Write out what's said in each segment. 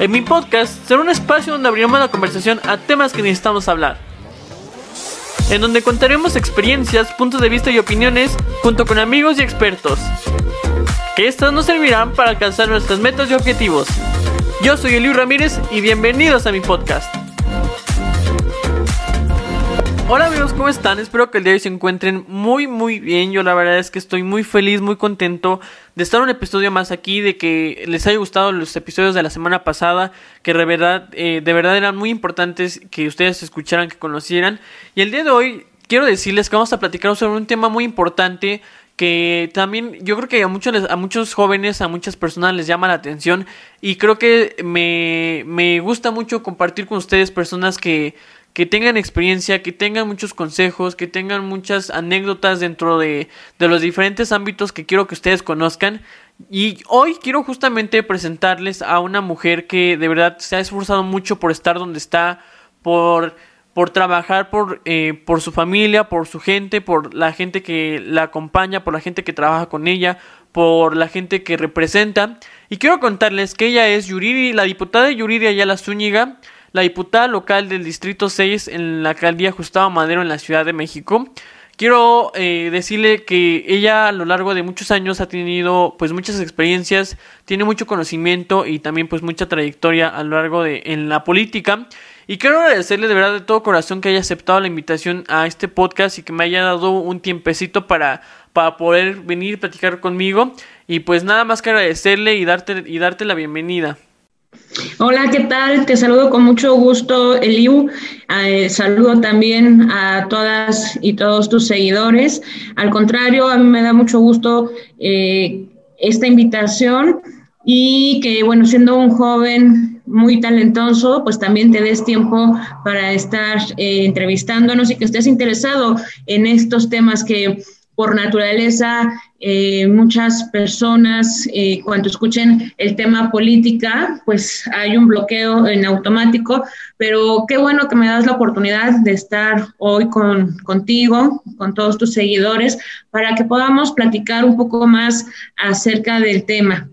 En mi podcast será un espacio donde abriremos la conversación a temas que necesitamos hablar. En donde contaremos experiencias, puntos de vista y opiniones junto con amigos y expertos. Que estas nos servirán para alcanzar nuestras metas y objetivos. Yo soy Eliu Ramírez y bienvenidos a mi podcast. Hola amigos, ¿cómo están? Espero que el día de hoy se encuentren muy muy bien. Yo la verdad es que estoy muy feliz, muy contento de estar un episodio más aquí, de que les haya gustado los episodios de la semana pasada, que de verdad, eh, de verdad eran muy importantes que ustedes escucharan, que conocieran. Y el día de hoy quiero decirles que vamos a platicar sobre un tema muy importante que también yo creo que a muchos, a muchos jóvenes, a muchas personas les llama la atención y creo que me, me gusta mucho compartir con ustedes personas que que tengan experiencia, que tengan muchos consejos, que tengan muchas anécdotas dentro de, de los diferentes ámbitos que quiero que ustedes conozcan. Y hoy quiero justamente presentarles a una mujer que de verdad se ha esforzado mucho por estar donde está, por, por trabajar por, eh, por su familia, por su gente, por la gente que la acompaña, por la gente que trabaja con ella, por la gente que representa. Y quiero contarles que ella es Yuriri, la diputada Yuriri Ayala Zúñiga la diputada local del Distrito 6 en la alcaldía Gustavo Madero en la Ciudad de México. Quiero eh, decirle que ella a lo largo de muchos años ha tenido pues muchas experiencias, tiene mucho conocimiento y también pues mucha trayectoria a lo largo de en la política. Y quiero agradecerle de verdad de todo corazón que haya aceptado la invitación a este podcast y que me haya dado un tiempecito para, para poder venir y platicar conmigo. Y pues nada más que agradecerle y darte, y darte la bienvenida. Hola, ¿qué tal? Te saludo con mucho gusto, Eliu. Eh, saludo también a todas y todos tus seguidores. Al contrario, a mí me da mucho gusto eh, esta invitación y que, bueno, siendo un joven muy talentoso, pues también te des tiempo para estar eh, entrevistándonos y que estés interesado en estos temas que por naturaleza eh, muchas personas eh, cuando escuchen el tema política, pues hay un bloqueo en automático, pero qué bueno que me das la oportunidad de estar hoy con, contigo, con todos tus seguidores, para que podamos platicar un poco más acerca del tema.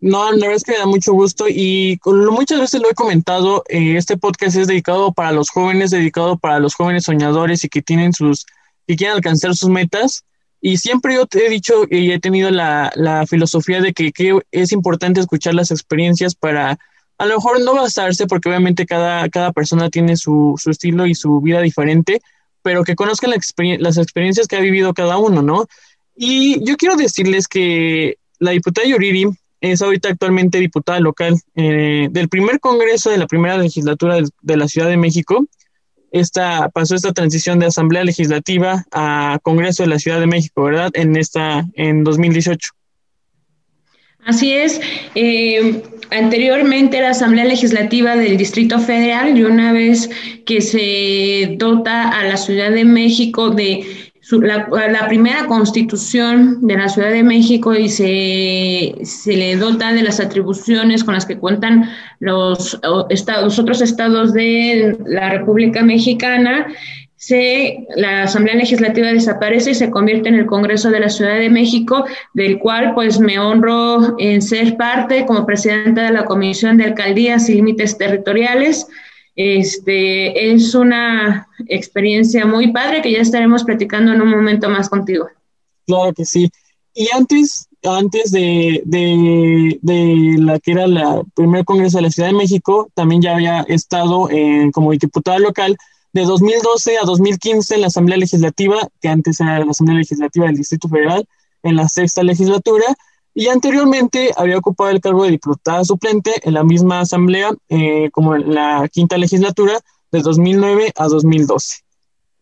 No, la verdad es que da mucho gusto y muchas veces lo he comentado, eh, este podcast es dedicado para los jóvenes, dedicado para los jóvenes soñadores y que tienen sus que quieren alcanzar sus metas. Y siempre yo te he dicho y he tenido la, la filosofía de que, que, es importante escuchar las experiencias para a lo mejor no basarse, porque obviamente cada, cada persona tiene su, su estilo y su vida diferente, pero que conozcan la las experiencias que ha vivido cada uno, ¿no? Y yo quiero decirles que la diputada Yuriri es ahorita actualmente diputada local eh, del primer congreso de la primera legislatura de la Ciudad de México esta, pasó esta transición de Asamblea Legislativa a Congreso de la Ciudad de México, ¿verdad? En esta, en 2018. Así es. Eh, anteriormente la Asamblea Legislativa del Distrito Federal y una vez que se dota a la Ciudad de México de la, primera constitución de la Ciudad de México y se, se, le dota de las atribuciones con las que cuentan los, otros estados de la República Mexicana, se, la Asamblea Legislativa desaparece y se convierte en el Congreso de la Ciudad de México, del cual pues me honro en ser parte como presidenta de la Comisión de Alcaldías y Límites Territoriales. Este, es una experiencia muy padre que ya estaremos platicando en un momento más contigo. Claro que sí. Y antes, antes de, de, de la que era la primer congreso de la Ciudad de México, también ya había estado en, como diputada local de 2012 a 2015 en la Asamblea Legislativa, que antes era la Asamblea Legislativa del Distrito Federal, en la sexta legislatura, y anteriormente había ocupado el cargo de diputada suplente en la misma asamblea eh, como en la quinta legislatura de 2009 a 2012.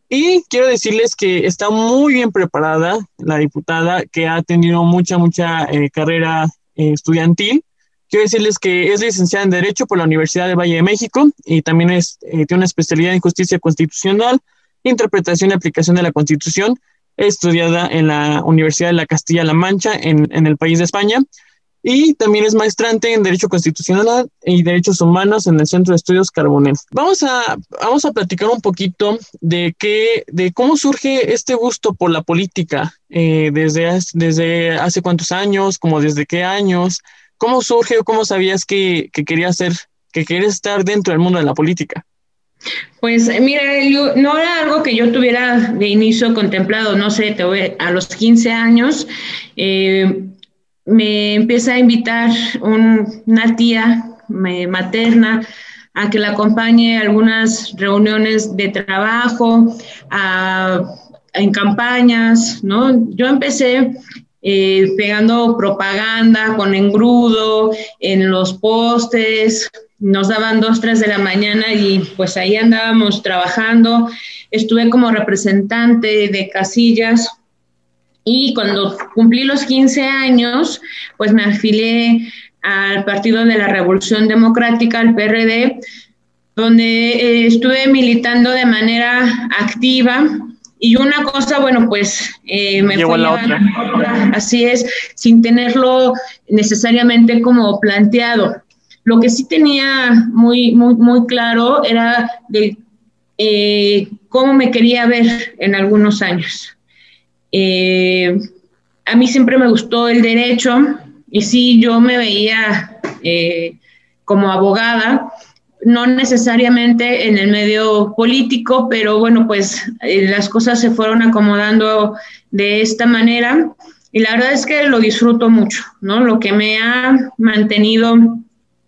Y quiero decirles que está muy bien preparada la diputada, que ha tenido mucha, mucha eh, carrera eh, estudiantil. Quiero decirles que es licenciada en Derecho por la Universidad de Valle de México y también es, tiene una especialidad en Justicia Constitucional, Interpretación y Aplicación de la Constitución estudiada en la Universidad de la Castilla-La Mancha en, en, el país de España y también es maestrante en Derecho Constitucional y Derechos Humanos en el Centro de Estudios Carbonell. Vamos a, vamos a platicar un poquito de, qué, de cómo surge este gusto por la política, eh, desde, desde hace cuántos años, como desde qué años, ¿cómo surge o cómo sabías que, que ser, que querías estar dentro del mundo de la política? Pues mira, no era algo que yo tuviera de inicio contemplado, no sé, te voy, a los 15 años eh, me empieza a invitar una tía materna a que la acompañe a algunas reuniones de trabajo, en campañas, ¿no? Yo empecé eh, pegando propaganda con engrudo en los postes, nos daban dos, tres de la mañana y pues ahí andábamos trabajando. Estuve como representante de casillas y cuando cumplí los 15 años, pues me afilié al Partido de la Revolución Democrática, al PRD, donde eh, estuve militando de manera activa. Y una cosa, bueno, pues eh, me fue la otra. Así es, sin tenerlo necesariamente como planteado. Lo que sí tenía muy, muy, muy claro era de eh, cómo me quería ver en algunos años. Eh, a mí siempre me gustó el derecho y sí, yo me veía eh, como abogada, no necesariamente en el medio político, pero bueno, pues las cosas se fueron acomodando de esta manera y la verdad es que lo disfruto mucho, ¿no? Lo que me ha mantenido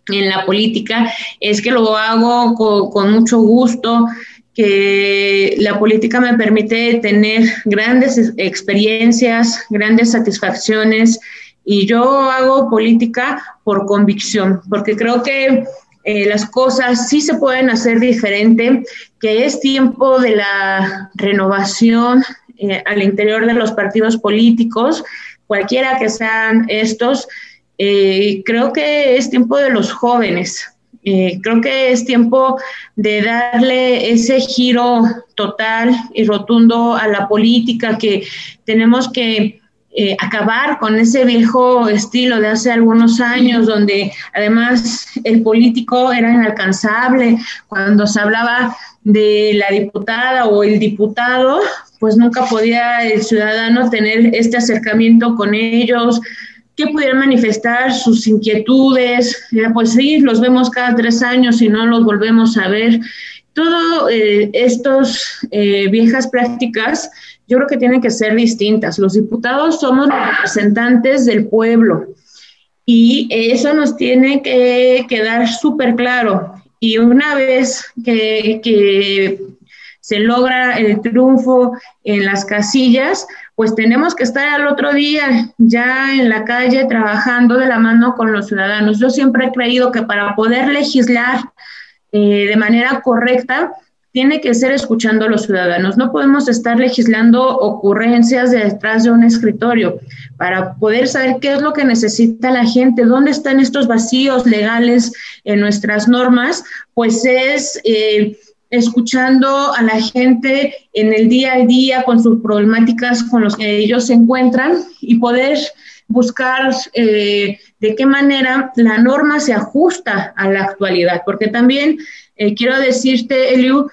en la política es que lo hago con, mucho gusto, que la política me permite tener grandes experiencias, grandes satisfacciones y yo hago política por convicción, porque creo que eh, las cosas sí se pueden hacer diferente, que es tiempo de la renovación eh, al interior de los partidos políticos, cualquiera que sean estos, eh, creo que es tiempo de los jóvenes. Eh, creo que es tiempo de darle ese giro total y rotundo a la política, que tenemos que eh, acabar con ese viejo estilo de hace algunos años, donde además el político era inalcanzable. Cuando se hablaba de la diputada o el diputado, pues nunca podía el ciudadano tener este acercamiento con ellos, que pudieran manifestar sus inquietudes, pues sí, los vemos cada tres años y no los volvemos a ver. Todo eh, estas eh, viejas prácticas yo creo que tienen que ser distintas. Los diputados somos representantes del pueblo y eso nos tiene que quedar súper claro. Y una vez que se logra el triunfo en las casillas, pues tenemos que estar al otro día ya en la calle trabajando de la mano con los ciudadanos. Yo siempre he creído que para poder legislar eh, de manera correcta, tiene que ser escuchando a los ciudadanos. No podemos estar legislando ocurrencias detrás de un escritorio para poder saber qué es lo que necesita la gente, dónde están estos vacíos legales en nuestras normas, pues es... Eh, escuchando a la gente en el día a día con sus problemáticas con los que ellos se encuentran y poder buscar eh, de qué manera la norma se ajusta a la actualidad, porque también eh, quiero decirte, Eliu,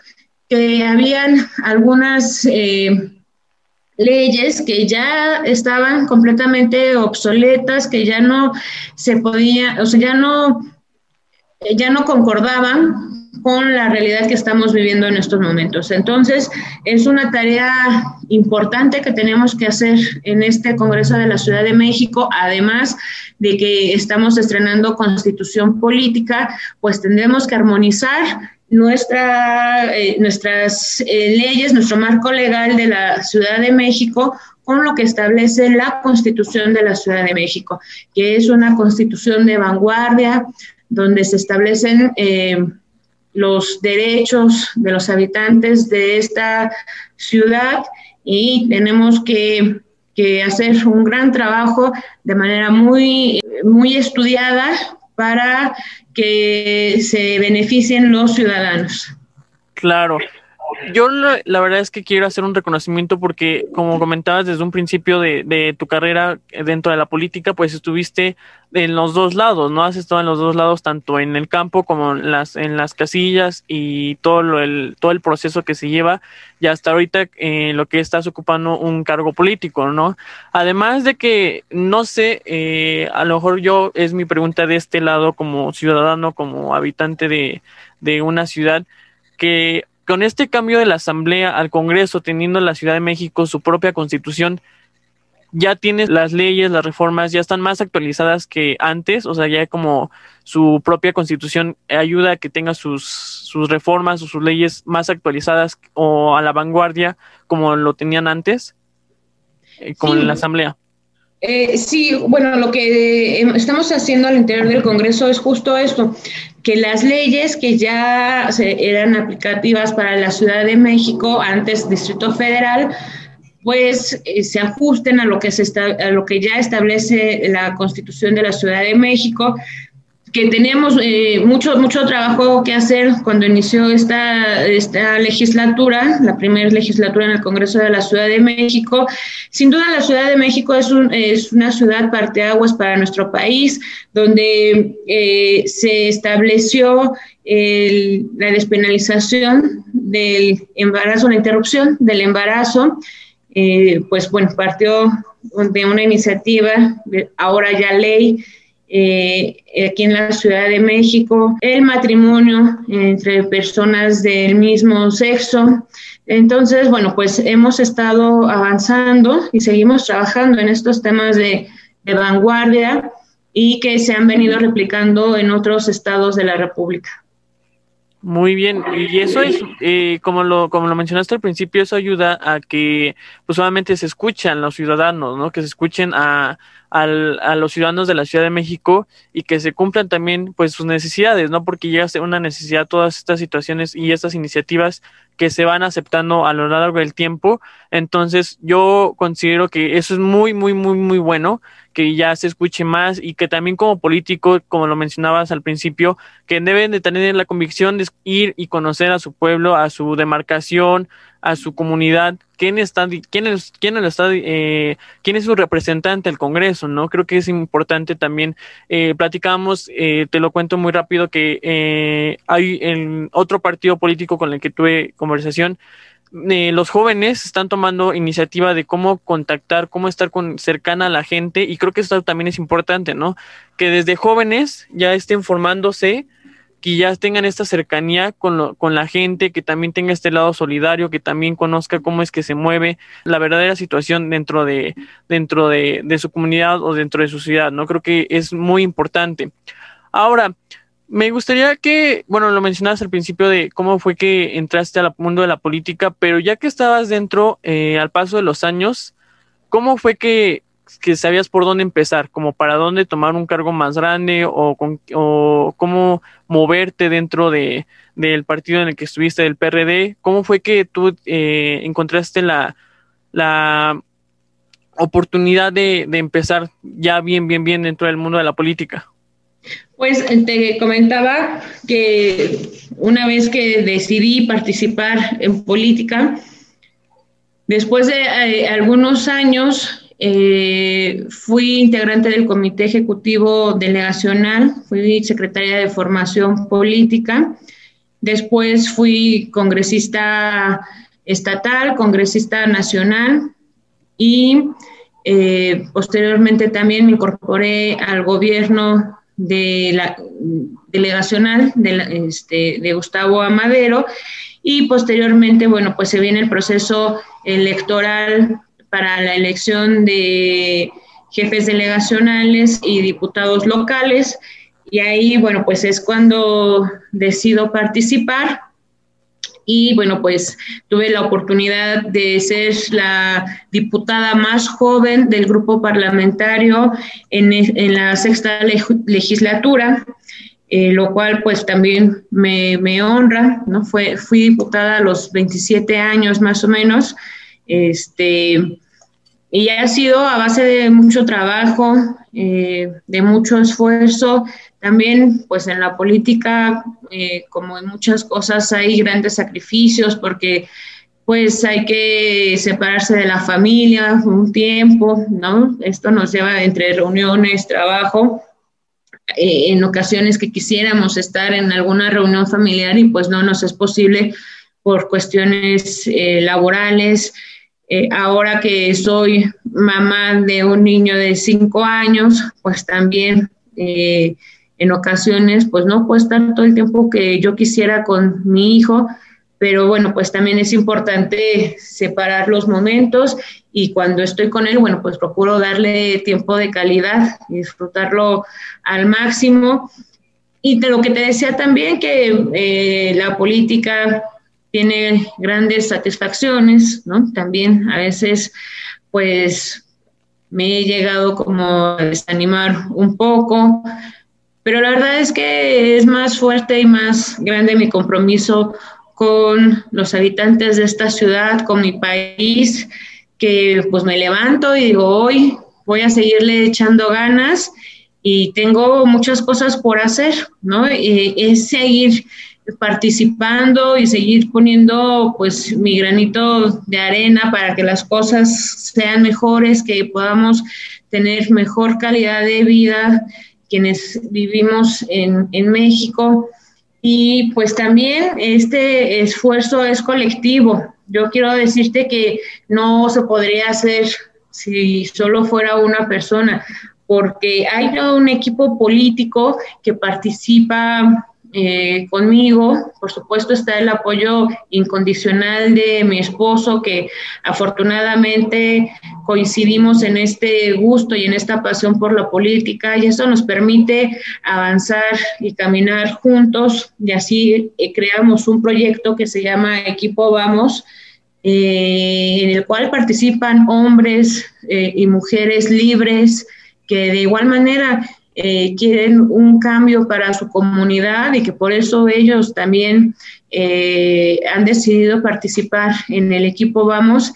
que habían algunas eh, leyes que ya estaban completamente obsoletas, que ya no se podía, o sea, ya no, ya no concordaban con la realidad que estamos viviendo en estos momentos. Entonces, es una tarea importante que tenemos que hacer en este Congreso de la Ciudad de México, además de que estamos estrenando constitución política, pues tendremos que armonizar nuestra, eh, nuestras eh, leyes, nuestro marco legal de la Ciudad de México con lo que establece la Constitución de la Ciudad de México, que es una constitución de vanguardia, donde se establecen eh, los derechos de los habitantes de esta ciudad y tenemos que, hacer un gran trabajo de manera muy, muy estudiada para que se beneficien los ciudadanos. Claro. Yo la, verdad es que quiero hacer un reconocimiento porque, como comentabas desde un principio de, de, tu carrera dentro de la política, pues estuviste en los dos lados, ¿no? Has estado en los dos lados, tanto en el campo como en las, en las casillas y todo, lo, el, todo el proceso que se lleva, y hasta ahorita en lo que estás ocupando un cargo político, ¿no? Además de que, no sé, eh, a lo mejor yo es mi pregunta de este lado como ciudadano, como habitante de, de una ciudad, que con este cambio de la Asamblea al Congreso, teniendo la Ciudad de México su propia constitución, ya tiene las leyes, las reformas, ya están más actualizadas que antes, o sea, ya como su propia constitución ayuda a que tenga sus, sus reformas o sus leyes más actualizadas o a la vanguardia como lo tenían antes, eh, como en la Asamblea. Eh, sí, bueno, lo que eh, estamos haciendo al interior del Congreso es justo esto, que las leyes que ya eran aplicativas para la Ciudad de México, antes Distrito Federal, pues eh, se ajusten a lo que se a lo que ya establece la Constitución de la Ciudad de México, que teníamos eh, mucho, mucho trabajo que hacer cuando inició esta, esta legislatura, la primera legislatura en el Congreso de la Ciudad de México. Sin duda la Ciudad de México es, un, es una ciudad parteaguas para nuestro país, donde eh, se estableció la despenalización del embarazo, la interrupción del embarazo. Eh, pues bueno, partió de una iniciativa, ahora ya ley, eh, aquí en la Ciudad de México, el matrimonio entre personas del mismo sexo. Entonces, bueno, pues hemos estado avanzando y seguimos trabajando en estos temas de, vanguardia y que se han venido replicando en otros estados de la República. Muy bien, y eso es, eh, como lo como lo mencionaste al principio, eso ayuda a que pues solamente se escuchan los ciudadanos, ¿no? Que se escuchen a, al, a los ciudadanos de la Ciudad de México y que se cumplan también pues sus necesidades, ¿no? Porque llega a ser una necesidad todas estas situaciones y estas iniciativas que se van aceptando a lo largo del tiempo. Entonces yo considero que eso es muy, muy, muy, muy bueno, que ya se escuche más y que también como político, como lo mencionabas al principio, que deben de tener la convicción de ir y conocer a su pueblo, a su demarcación, a su comunidad, quién está, quién es, quién está, eh, quién es su representante al Congreso, ¿no? Creo que es importante también. Eh, platicamos, eh, te lo cuento muy rápido, que eh, hay en otro partido político con el que tuve conversación. Eh, los jóvenes están tomando iniciativa de cómo contactar, cómo estar con, cercana a la gente y creo que esto también es importante, ¿no? Que desde jóvenes ya estén formándose que ya tengan esta cercanía con, con la gente, que también tenga este lado solidario, que también conozca cómo es que se mueve la verdadera situación dentro de, dentro de, de su comunidad o dentro de su ciudad, ¿no? Creo que es muy importante. Ahora, me gustaría que, bueno, lo mencionabas al principio de cómo fue que entraste al mundo de la política, pero ya que estabas dentro eh, al paso de los años, ¿cómo fue que que sabías por dónde empezar, como para dónde tomar un cargo más grande o, cómo moverte dentro de, del partido en el que estuviste, del PRD. ¿Cómo fue que tú eh, encontraste la, la oportunidad de, de empezar ya bien, bien, bien dentro del mundo de la política? Pues te comentaba que una vez que decidí participar en política, después de eh, algunos años eh, fui integrante del Comité Ejecutivo Delegacional, fui secretaria de Formación Política, después fui congresista estatal, congresista nacional y eh, posteriormente también me incorporé al gobierno de la delegacional de, este, de Gustavo Amadero y posteriormente, bueno, pues se viene el proceso electoral para la elección de jefes delegacionales y diputados locales. Y ahí, bueno, pues es cuando decido participar. Y bueno, pues tuve la oportunidad de ser la diputada más joven del grupo parlamentario en, en la sexta legislatura. Eh, lo cual pues también me, me, honra, ¿no? Fue, fui diputada a los 27 años más o menos, este, y ha sido a base de mucho trabajo, eh, de mucho esfuerzo, También, pues en la política, eh, como en muchas cosas, hay grandes sacrificios porque pues hay que separarse de la familia un tiempo, ¿no? Esto nos lleva entre reuniones, trabajo, eh, en ocasiones que quisiéramos estar en alguna reunión familiar y pues no nos es posible por cuestiones eh, laborales. Eh, ahora que soy mamá de un niño de cinco años, pues también en ocasiones pues no puedo estar todo el tiempo que yo quisiera con mi hijo pero bueno, pues también es importante separar los momentos y cuando estoy con él, bueno, pues procuro darle tiempo de calidad disfrutarlo al máximo. Y de lo que te decía también, que eh, la política tiene grandes satisfacciones, ¿no? También a veces, pues, me he llegado como a desanimar un poco, pero la verdad es que es más fuerte y más grande mi compromiso con los habitantes de esta ciudad, con mi país, que pues me levanto y digo, hoy voy a seguirle echando ganas y tengo muchas cosas por hacer, ¿no? Y es seguir participando y seguir poniendo pues mi granito de arena para que las cosas sean mejores, que podamos tener mejor calidad de vida quienes vivimos en, en México. Y pues también este esfuerzo es colectivo. Yo quiero decirte que no se podría hacer si solo fuera una persona, porque hay un equipo político que participa eh, conmigo. Por supuesto está el apoyo incondicional de mi esposo, que afortunadamente coincidimos en este gusto y en esta pasión por la política y eso nos permite avanzar y caminar juntos y así eh, creamos un proyecto que se llama Equipo Vamos. Eh, en el cual participan hombres y mujeres libres que de igual manera eh, quieren un cambio para su comunidad y que por eso ellos también eh, han decidido participar en el equipo Vamos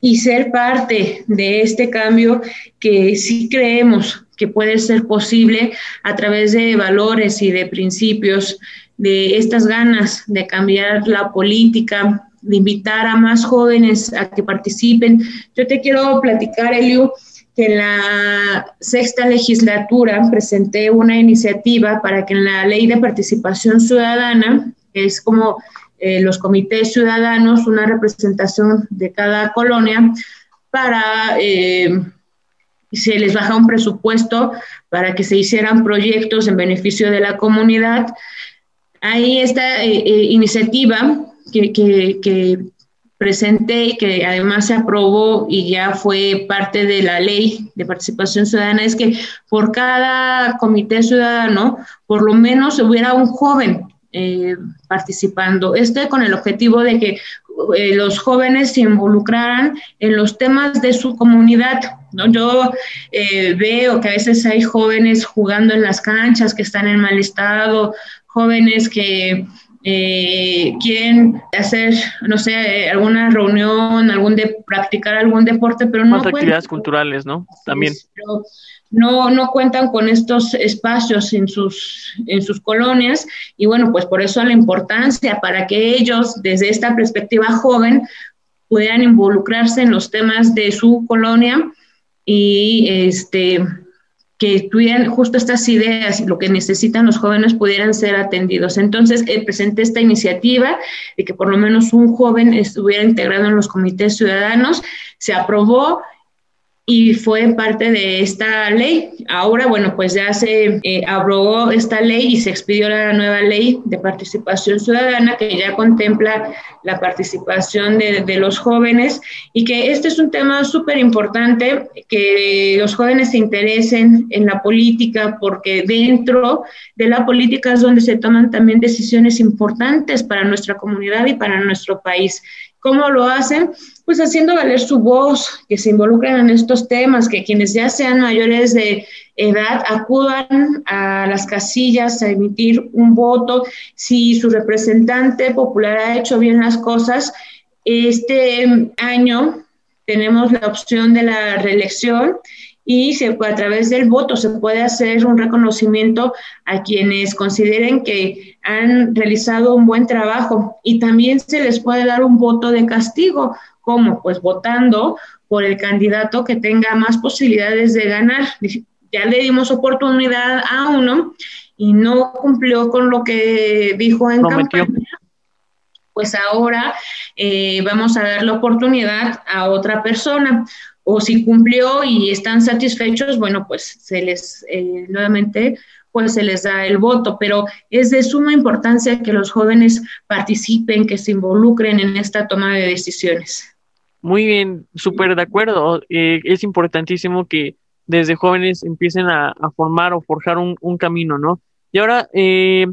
y ser parte de este cambio que sí creemos que puede ser posible a través de valores y de principios, de estas ganas de cambiar la política, de invitar a más jóvenes a que participen. Yo te quiero platicar, Eliu, que en la sexta legislatura presenté una iniciativa para que en la ley de participación ciudadana, que es como eh, los comités ciudadanos, una representación de cada colonia, para eh, se les baja un presupuesto para que se hicieran proyectos en beneficio de la comunidad. Ahí esta eh, iniciativa que, que presenté y que además se aprobó y ya fue parte de la ley de participación ciudadana es que por cada comité ciudadano por lo menos hubiera un joven eh, participando. Este con el objetivo de que eh, los jóvenes se involucraran en los temas de su comunidad. ¿no? Yo eh, veo que a veces hay jóvenes jugando en las canchas que están en mal estado, jóvenes que eh, quieren hacer, no sé, alguna reunión, algún de practicar algún deporte, pero no actividades culturales, ¿no? También. no, no cuentan con estos espacios en sus, en sus colonias y bueno, pues por eso la importancia para que ellos, desde esta perspectiva joven, puedan involucrarse en los temas de su colonia y este que tuvieran justo estas ideas lo que necesitan los jóvenes pudieran ser atendidos. Entonces, eh, presenté esta iniciativa de que por lo menos un joven estuviera integrado en los comités ciudadanos, se aprobó y fue parte de esta ley. Ahora, bueno, pues ya se eh, aprobó esta ley y se expidió la nueva ley de participación ciudadana que ya contempla la participación de, de los jóvenes y que este es un tema súper importante, que los jóvenes se interesen en la política porque dentro de la política es donde se toman también decisiones importantes para nuestra comunidad y para nuestro país. ¿Cómo lo hacen? Pues haciendo valer su voz, que se involucren en estos temas, que quienes ya sean mayores de edad acudan a las casillas a emitir un voto. Si su representante popular ha hecho bien las cosas, este año tenemos la opción de la reelección y se, a través del voto se puede hacer un reconocimiento a quienes consideren que han realizado un buen trabajo. Y también se les puede dar un voto de castigo, como pues votando por el candidato que tenga más posibilidades de ganar. Ya le dimos oportunidad a uno y no cumplió con lo que dijo en campaña pues ahora eh, vamos a dar la oportunidad a otra persona o si cumplió y están satisfechos, bueno, pues se les eh, nuevamente pues se les da el voto, pero es de suma importancia que los jóvenes participen, que se involucren en esta toma de decisiones. Muy bien, súper de acuerdo. Eh, es importantísimo que desde jóvenes empiecen a, formar o forjar un, camino, ¿no? Y ahora, eh,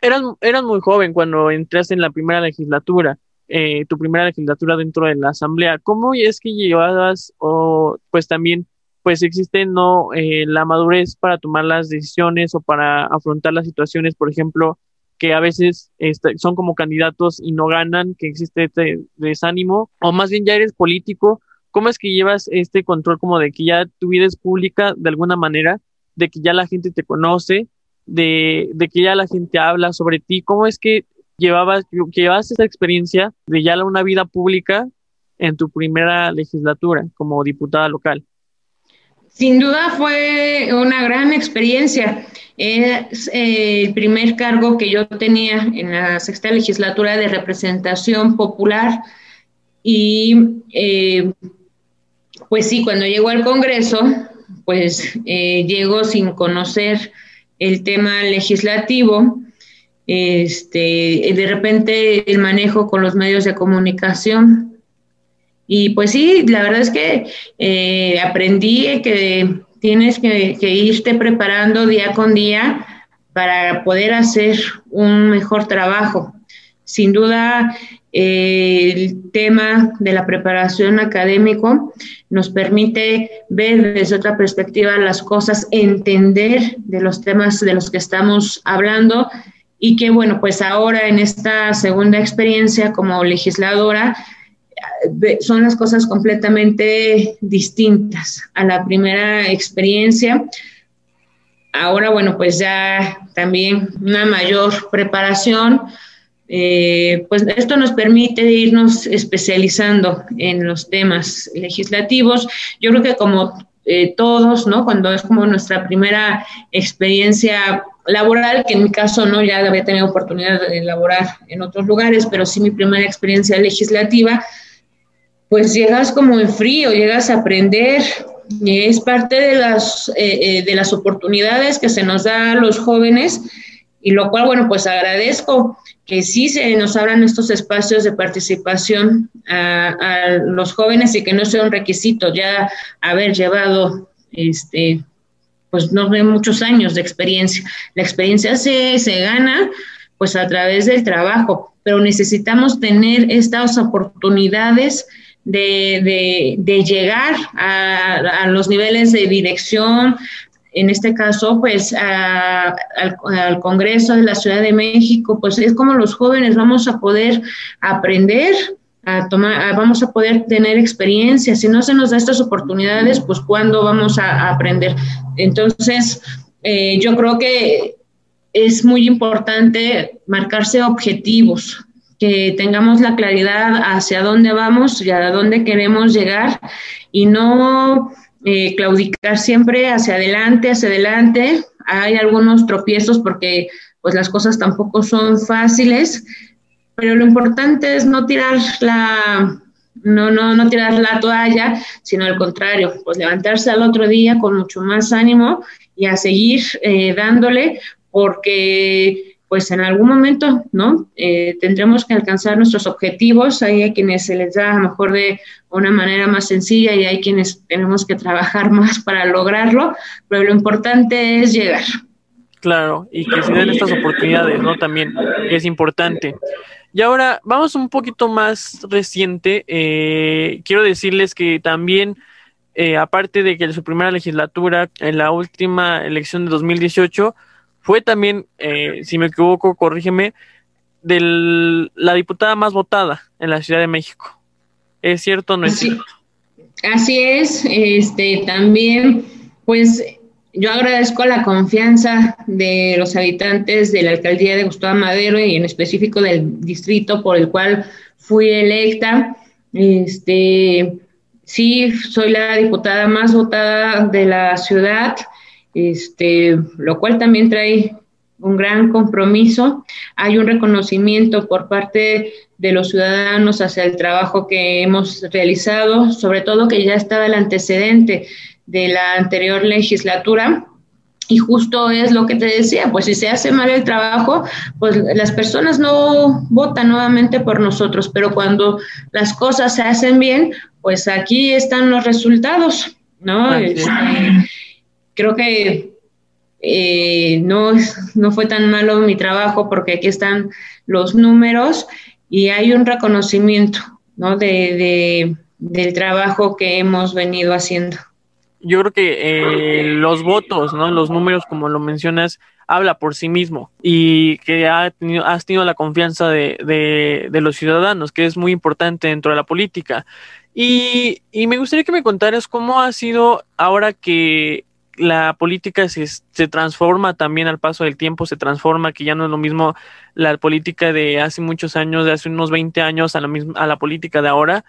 eras, eras muy joven cuando entraste en la primera legislatura. Eh, tu primera legislatura dentro de la asamblea. ¿Cómo es que llevabas o pues también pues existe no eh, la madurez para tomar las decisiones o para afrontar las situaciones, por ejemplo, que a veces este, son como candidatos y no ganan, que existe este desánimo, o más bien ya eres político, ¿cómo es que llevas este control como de que ya tu vida es pública de alguna manera, de que ya la gente te conoce, de, de que ya la gente habla sobre ti? ¿Cómo es que llevabas, llevabas esa experiencia de ya una vida pública en tu primera legislatura como diputada local. Sin duda fue una gran experiencia. Es eh, el primer cargo que yo tenía en la sexta legislatura de representación popular y eh, pues sí, cuando llego al Congreso, pues eh, llego sin conocer el tema legislativo este, de repente el manejo con los medios de comunicación. Y pues sí, la verdad es que eh, aprendí que tienes que, irte preparando día con día para poder hacer un mejor trabajo. Sin duda, eh, el tema de la preparación académico nos permite ver desde otra perspectiva las cosas, entender de los temas de los que estamos hablando y que bueno, pues ahora en esta segunda experiencia como legisladora eh, son las cosas completamente distintas a la primera experiencia. Ahora, bueno, pues ya también una mayor preparación. Eh, pues esto nos permite irnos especializando en los temas legislativos. Yo creo que como eh, todos, ¿no? Cuando es como nuestra primera experiencia laboral, que en mi caso no, ya había tenido oportunidad de laborar en otros lugares, pero sí mi primera experiencia legislativa, pues llegas como en frío, llegas a aprender, y es parte de las, eh, eh, de las oportunidades que se nos da a los jóvenes, y lo cual, bueno, pues agradezco que sí se nos abran estos espacios de participación a, a los jóvenes y que no sea un requisito ya haber llevado este pues no ve muchos años de experiencia. La experiencia se, se gana pues a través del trabajo, pero necesitamos tener estas oportunidades de, de, llegar a, a, los niveles de dirección, en este caso, pues al, al, Congreso de la Ciudad de México, pues es como los jóvenes vamos a poder aprender vamos a poder tener experiencia. Si no se nos da estas oportunidades, pues cuándo vamos a, aprender. Entonces, eh, yo creo que es muy importante marcarse objetivos, que tengamos la claridad hacia dónde vamos y a dónde queremos llegar y no eh, claudicar siempre hacia adelante, hacia adelante. Hay algunos tropiezos porque pues las cosas tampoco son fáciles, pero lo importante es no tirar la, no, no, no tirar la toalla, sino al contrario, pues levantarse al otro día con mucho más ánimo y a seguir eh, dándole, porque pues en algún momento, ¿no? Eh, tendremos que alcanzar nuestros objetivos, hay quienes se les da a lo mejor de una manera más sencilla y hay quienes tenemos que trabajar más para lograrlo, pero lo importante es llegar. Claro, y que se den estas oportunidades, ¿no? También es importante. Y ahora vamos un poquito más reciente. Eh, quiero decirles que también, eh, aparte de que en su primera legislatura, en la última elección de 2018, fue también, eh, si me equivoco, corrígeme, de la diputada más votada en la Ciudad de México. ¿Es cierto o no es cierto? Así es, este también, pues yo agradezco la confianza de los habitantes de la alcaldía de Gustavo Madero y en específico del distrito por el cual fui electa. Este, sí, soy la diputada más votada de la ciudad, este, lo cual también trae un gran compromiso. Hay un reconocimiento por parte de los ciudadanos hacia el trabajo que hemos realizado, sobre todo que ya estaba el antecedente de la anterior legislatura. Y justo es lo que te decía, pues si se hace mal el trabajo, pues las personas no votan nuevamente por nosotros, pero cuando las cosas se hacen bien, pues aquí están los resultados, ¿no? Este, creo que eh, no, no fue tan malo mi trabajo porque aquí están los números y hay un reconocimiento ¿no? de, del trabajo que hemos venido haciendo. Yo creo que eh, los votos, ¿no? los números, como lo mencionas, habla por sí mismo y que ha tenido, has tenido la confianza de, de, de los ciudadanos, que es muy importante dentro de la política. Y, y, me gustaría que me contaras cómo ha sido ahora que la política se, se, transforma también al paso del tiempo, se transforma, que ya no es lo mismo la política de hace muchos años, de hace unos 20 años a la, misma, a la política de ahora.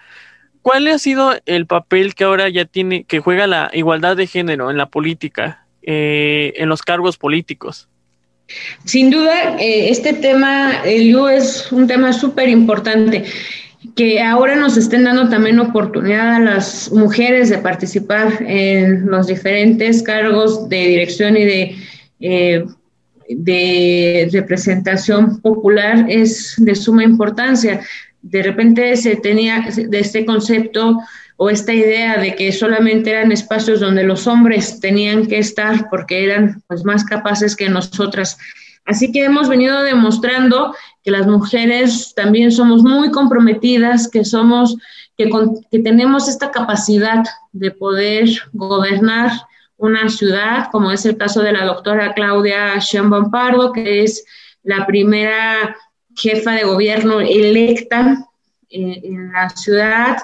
¿Cuál ha sido el papel que ahora ya tiene, que juega la igualdad de género en la política, eh, en los cargos políticos? Sin duda, eh, este tema, el es un tema súper importante que ahora nos estén dando también oportunidad a las mujeres de participar en los diferentes cargos de dirección y de, eh, de representación popular es de suma importancia. De repente se tenía de este concepto o esta idea de que solamente eran espacios donde los hombres tenían que estar porque eran pues más capaces que nosotras. Así que hemos venido demostrando que las mujeres también somos muy comprometidas, que somos, que, que tenemos esta capacidad de poder gobernar una ciudad, como es el caso de la doctora Claudia Sheinbaum Pardo, que es la primera jefa de gobierno electa en, en la ciudad,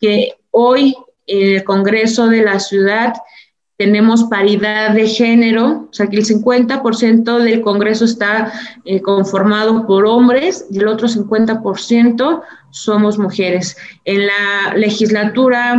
que hoy el Congreso de la ciudad tenemos paridad de género, o sea que el 50% del Congreso está eh, conformado por hombres y el otro 50% somos mujeres. En la legislatura,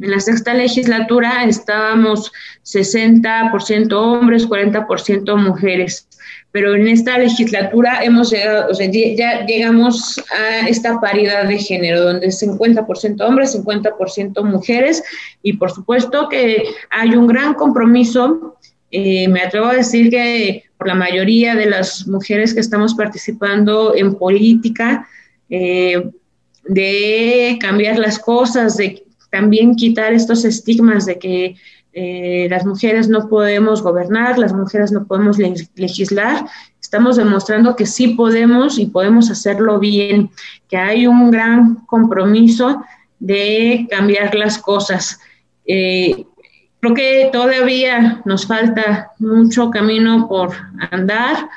en la sexta legislatura estábamos 60% hombres, 40% mujeres pero en esta legislatura hemos llegado, o sea, ya llegamos a esta paridad de género, donde es 50% hombres, 50% mujeres, y por supuesto que hay un gran compromiso, eh, me atrevo a decir que por la mayoría de las mujeres que estamos participando en política, eh, de cambiar las cosas, de también quitar estos estigmas de que eh, las mujeres no podemos gobernar, las mujeres no podemos legislar. Estamos demostrando que sí podemos y podemos hacerlo bien, que hay un gran compromiso de cambiar las cosas. Eh, creo que todavía nos falta mucho camino por andar,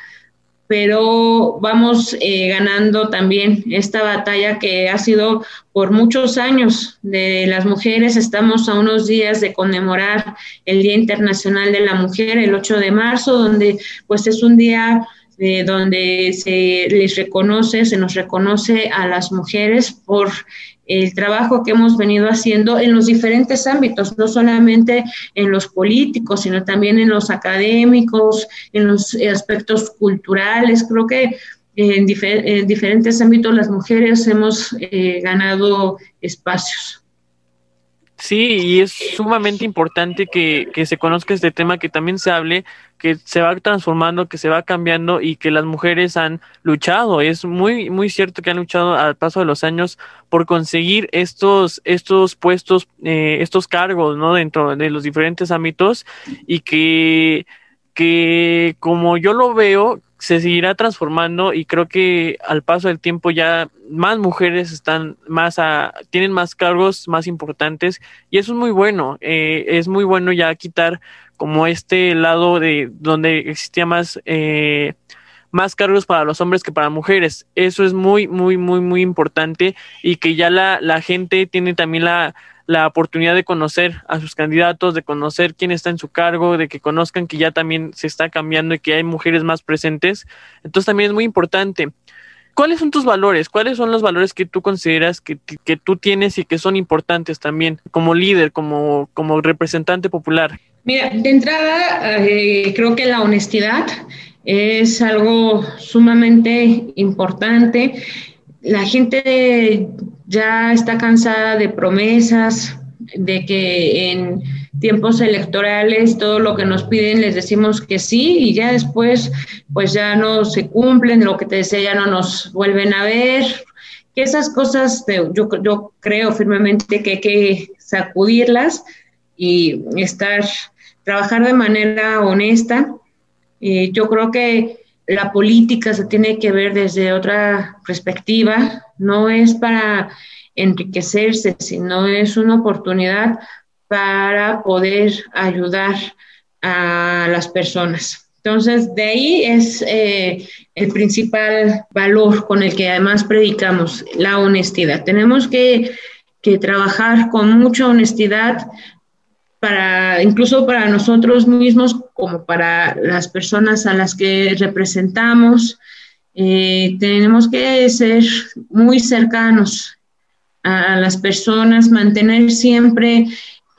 pero vamos eh, ganando también esta batalla que ha sido por muchos años de las mujeres. Estamos a unos días de conmemorar el Día Internacional de la Mujer, el 8 de marzo, donde pues es un día eh, donde se les reconoce, se nos reconoce a las mujeres por el trabajo que hemos venido haciendo en los diferentes ámbitos, no solamente en los políticos, sino también en los académicos, en los aspectos culturales. Creo que en, diferentes ámbitos las mujeres hemos eh, ganado espacios. Sí, y es sumamente importante que, que, se conozca este tema, que también se hable, que se va transformando, que se va cambiando y que las mujeres han luchado. Es muy, muy cierto que han luchado al paso de los años por conseguir estos, estos puestos, eh, estos cargos, ¿no? Dentro de los diferentes ámbitos y que, que como yo lo veo, se seguirá transformando y creo que al paso del tiempo ya más mujeres están más a, tienen más cargos más importantes y eso es muy bueno. Eh, es muy bueno ya quitar como este lado de donde existía más eh, más cargos para los hombres que para mujeres. Eso es muy muy muy muy importante y que ya la, la gente tiene también la la oportunidad de conocer a sus candidatos, de conocer quién está en su cargo, de que conozcan que ya también se está cambiando y que hay mujeres más presentes. Entonces también es muy importante. ¿Cuáles son tus valores? ¿Cuáles son los valores que tú consideras que, que tú tienes y que son importantes también como líder, como, como representante popular? Mira, de entrada, eh, creo que la honestidad es algo sumamente importante. La gente ya está cansada de promesas, de que en tiempos electorales todo lo que nos piden les decimos que sí y ya después pues ya no se cumplen, lo que te decía ya no nos vuelven a ver. Que esas cosas yo, creo firmemente que hay que sacudirlas y estar, trabajar de manera honesta eh, yo creo que la política se tiene que ver desde otra perspectiva, no es para enriquecerse, sino es una oportunidad para poder ayudar a las personas. Entonces, de ahí es eh, el principal valor con el que además predicamos, la honestidad. Tenemos que, que trabajar con mucha honestidad para incluso para nosotros mismos como para las personas a las que representamos. Eh, tenemos que ser muy cercanos a las personas, mantener siempre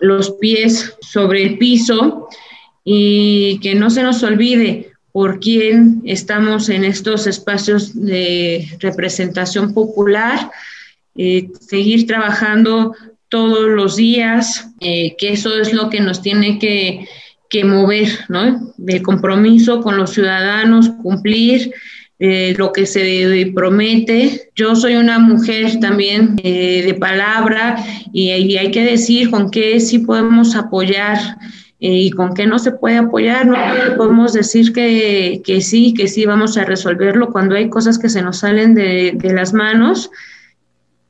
los pies sobre el piso y que no se nos olvide por quién estamos en estos espacios de representación popular, eh, seguir trabajando todos los días, eh, que eso es lo que nos tiene que, mover, ¿no? Del compromiso con los ciudadanos, cumplir eh, lo que se promete. Yo soy una mujer también eh, de palabra y, hay que decir con qué sí podemos apoyar y con qué no se puede apoyar. No podemos decir que, que, sí, que sí vamos a resolverlo cuando hay cosas que se nos salen de, de las manos.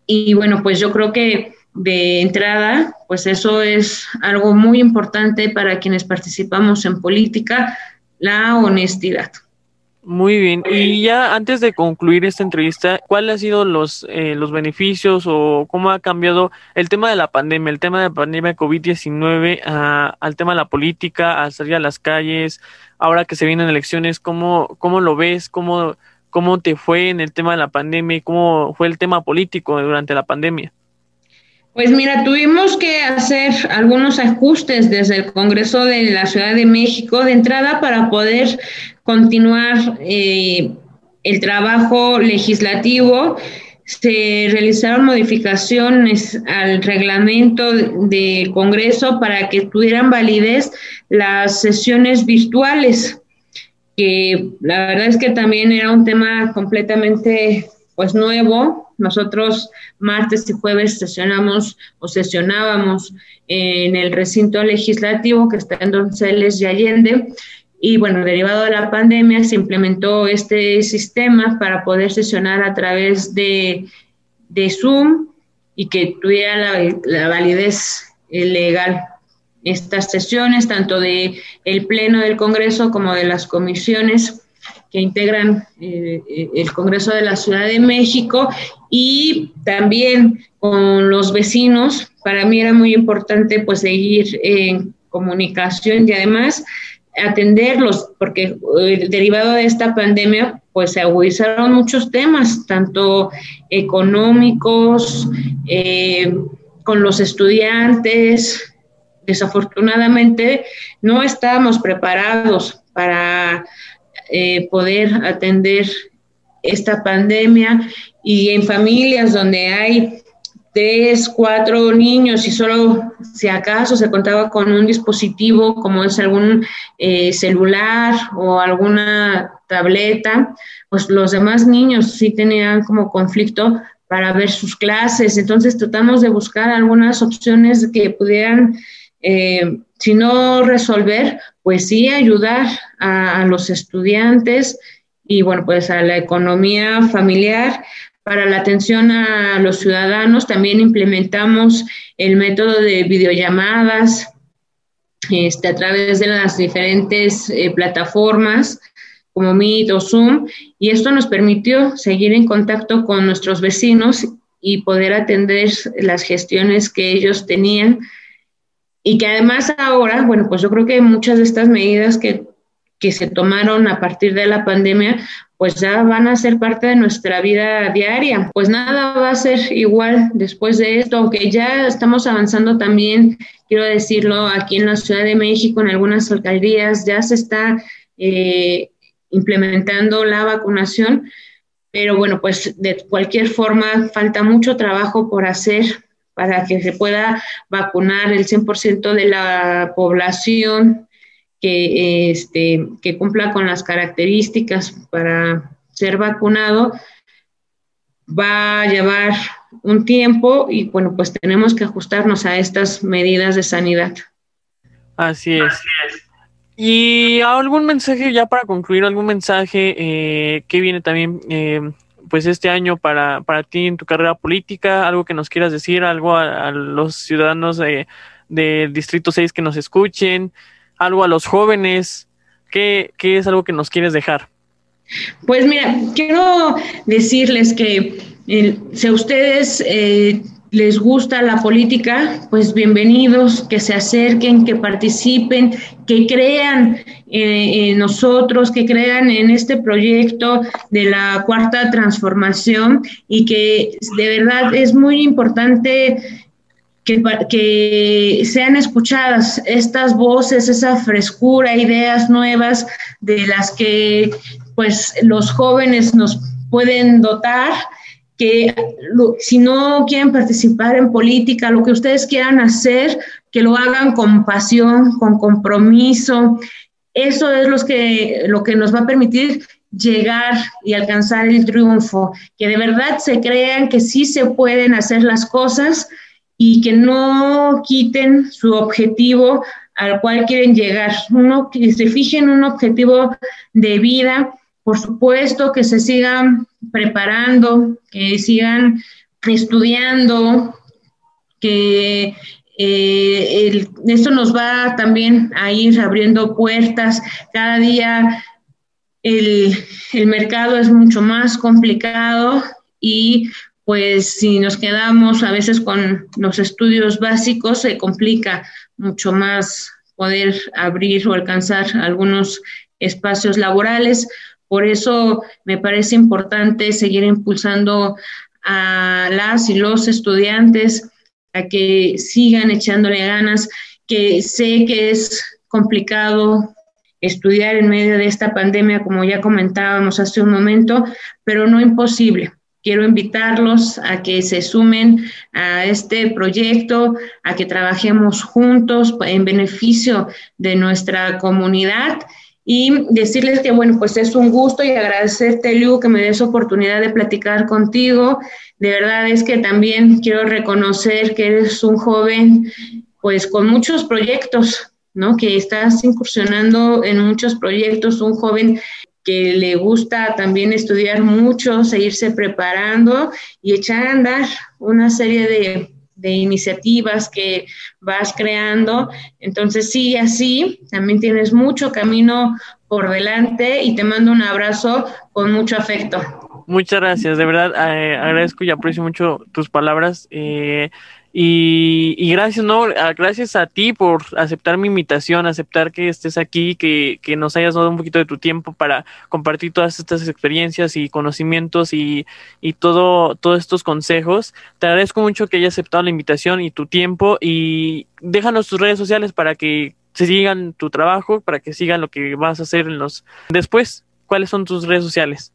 Y bueno, pues yo creo que de entrada, pues eso es algo muy importante para quienes participamos en política, la honestidad. Muy bien. Y ya antes de concluir esta entrevista, ¿cuáles han sido los, eh, los beneficios o cómo ha cambiado el tema de la pandemia, el tema de la pandemia COVID-19 al tema de la política, a salir a las calles, ahora que se vienen elecciones, ¿cómo, cómo lo ves? ¿Cómo, ¿Cómo te fue en el tema de la pandemia cómo fue el tema político durante la pandemia? Pues mira, tuvimos que hacer algunos ajustes desde el Congreso de la Ciudad de México de entrada para poder continuar eh, el trabajo legislativo. Se realizaron modificaciones al reglamento del Congreso para que tuvieran validez las sesiones virtuales, que la verdad es que también era un tema completamente pues nuevo. Nosotros martes y jueves sesionamos o sesionábamos en el recinto legislativo que está en Donceles y Allende. Y bueno, derivado de la pandemia se implementó este sistema para poder sesionar a través de, de Zoom y que tuviera la, la validez legal estas sesiones, tanto de el Pleno del Congreso como de las comisiones que integran eh, eh, el Congreso de la Ciudad de México y también con los vecinos. Para mí era muy importante pues seguir en comunicación y además atenderlos, porque eh, derivado de esta pandemia, pues se agudizaron muchos temas, tanto económicos, con los estudiantes. Desafortunadamente no estábamos preparados para eh, poder atender esta pandemia y en familias donde hay tres, cuatro niños y solo si acaso se contaba con un dispositivo como es algún eh, celular o alguna tableta, pues los demás niños sí tenían como conflicto para ver sus clases. Entonces tratamos de buscar algunas opciones que pudieran eh, si no resolver, pues sí ayudar a, los estudiantes y bueno, pues a la economía familiar. Para la atención a los ciudadanos también implementamos el método de videollamadas este, a través de las diferentes eh, plataformas como Meet o Zoom y esto nos permitió seguir en contacto con nuestros vecinos y poder atender las gestiones que ellos tenían. Y que además ahora, bueno, pues yo creo que muchas de estas medidas que, que se tomaron a partir de la pandemia, pues ya van a ser parte de nuestra vida diaria. Pues nada va a ser igual después de esto, aunque ya estamos avanzando también, quiero decirlo, aquí en la Ciudad de México, en algunas alcaldías, ya se está eh, implementando la vacunación, pero bueno, pues de cualquier forma falta mucho trabajo por hacer para que se pueda vacunar el 100% de la población que, este, que cumpla con las características para ser vacunado. Va a llevar un tiempo y bueno, pues tenemos que ajustarnos a estas medidas de sanidad. Así es. Y algún mensaje, ya para concluir, algún mensaje eh, que viene también eh, pues este año para, para ti en tu carrera política, algo que nos quieras decir, algo a, los ciudadanos de, del Distrito 6 que nos escuchen, algo a los jóvenes, ¿qué, qué es algo que nos quieres dejar? Pues mira, quiero decirles que eh, si ustedes eh, les gusta la política, pues bienvenidos, que se acerquen, que participen, que crean en nosotros, que crean en este proyecto de la cuarta transformación y que de verdad es muy importante que, que, sean escuchadas estas voces, esa frescura, ideas nuevas de las que pues los jóvenes nos pueden dotar que si no quieren participar en política, lo que ustedes quieran hacer, que lo hagan con pasión, con compromiso. Eso es lo que, lo que nos va a permitir llegar y alcanzar el triunfo, que de verdad se crean que sí se pueden hacer las cosas y que no quiten su objetivo al cual quieren llegar. Uno que se fijen un objetivo de vida por supuesto que se sigan preparando, que sigan estudiando, que eh, esto nos va también a ir abriendo puertas. Cada día el, el mercado es mucho más complicado y pues si nos quedamos a veces con los estudios básicos se complica mucho más poder abrir o alcanzar algunos espacios laborales. Por eso me parece importante seguir impulsando a las y los estudiantes a que sigan echándole ganas, que sé que es complicado estudiar en medio de esta pandemia, como ya comentábamos hace un momento, pero no imposible. Quiero invitarlos a que se sumen a este proyecto, a que trabajemos juntos en beneficio de nuestra comunidad y decirles que, bueno, pues es un gusto y agradecerte, Liu, que me des oportunidad de platicar contigo. De verdad es que también quiero reconocer que eres un joven, pues con muchos proyectos, ¿no? Que estás incursionando en muchos proyectos, un joven que le gusta también estudiar mucho, seguirse preparando y echar a andar una serie de de iniciativas que vas creando. Entonces, sí, así, también tienes mucho camino por delante y te mando un abrazo con mucho afecto. Muchas gracias, de verdad eh, agradezco y aprecio mucho tus palabras. Eh, y, gracias, ¿no? Gracias a ti por aceptar mi invitación, aceptar que estés aquí, que, que, nos hayas dado un poquito de tu tiempo para compartir todas estas experiencias y conocimientos y, y todo, todos estos consejos. Te agradezco mucho que hayas aceptado la invitación y tu tiempo y déjanos tus redes sociales para que se sigan tu trabajo, para que sigan lo que vas a hacer en los después. ¿Cuáles son tus redes sociales?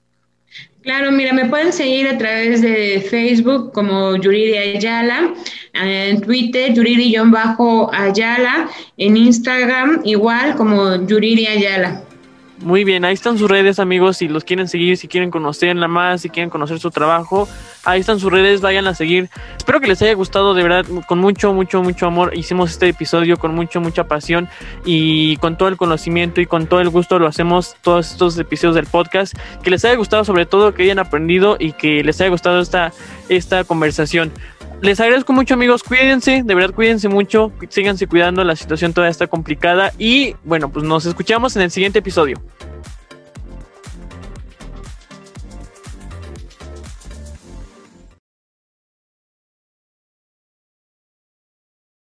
Claro, mira, me pueden seguir a través de Facebook como Yuriri Ayala, en Twitter Yuriri-Ayala, en Instagram igual como Yuriri Ayala. Muy bien, ahí están sus redes, amigos. Si los quieren seguir, si quieren conocerla más, si quieren conocer su trabajo, ahí están sus redes, vayan a seguir. Espero que les haya gustado, de verdad, con mucho, mucho, mucho amor. Hicimos este episodio con mucho, mucha pasión y con todo el conocimiento y con todo el gusto lo hacemos todos estos episodios del podcast. Que les haya gustado, sobre todo, que hayan aprendido y que les haya gustado esta, esta conversación les agradezco mucho amigos, cuídense, de verdad cuídense mucho, síganse cuidando, la situación todavía está complicada. Y bueno, pues nos escuchamos en el siguiente episodio.